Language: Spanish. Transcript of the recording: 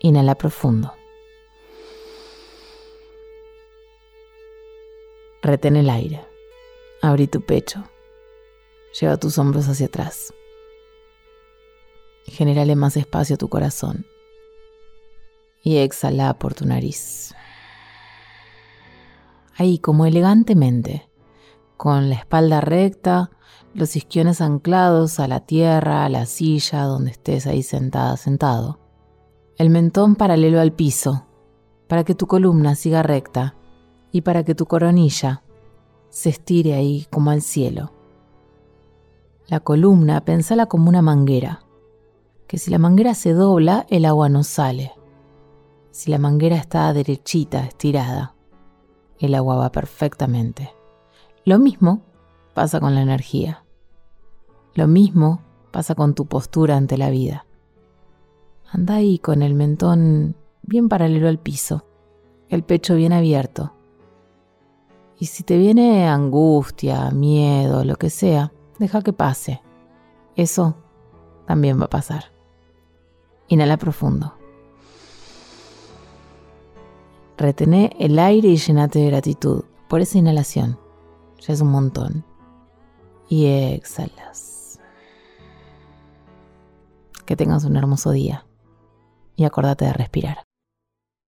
Inhala profundo. Retén el aire. Abrí tu pecho. Lleva tus hombros hacia atrás. Generale más espacio a tu corazón. Y exhala por tu nariz. Ahí, como elegantemente, con la espalda recta, los isquiones anclados a la tierra, a la silla donde estés ahí sentada, sentado el mentón paralelo al piso, para que tu columna siga recta y para que tu coronilla se estire ahí como al cielo. La columna, pensala como una manguera, que si la manguera se dobla, el agua no sale. Si la manguera está derechita, estirada, el agua va perfectamente. Lo mismo pasa con la energía. Lo mismo pasa con tu postura ante la vida. Anda ahí con el mentón bien paralelo al piso, el pecho bien abierto. Y si te viene angustia, miedo, lo que sea, deja que pase. Eso también va a pasar. Inhala profundo. Retené el aire y llenate de gratitud por esa inhalación. Ya es un montón. Y exhalas. Que tengas un hermoso día y acordate de respirar.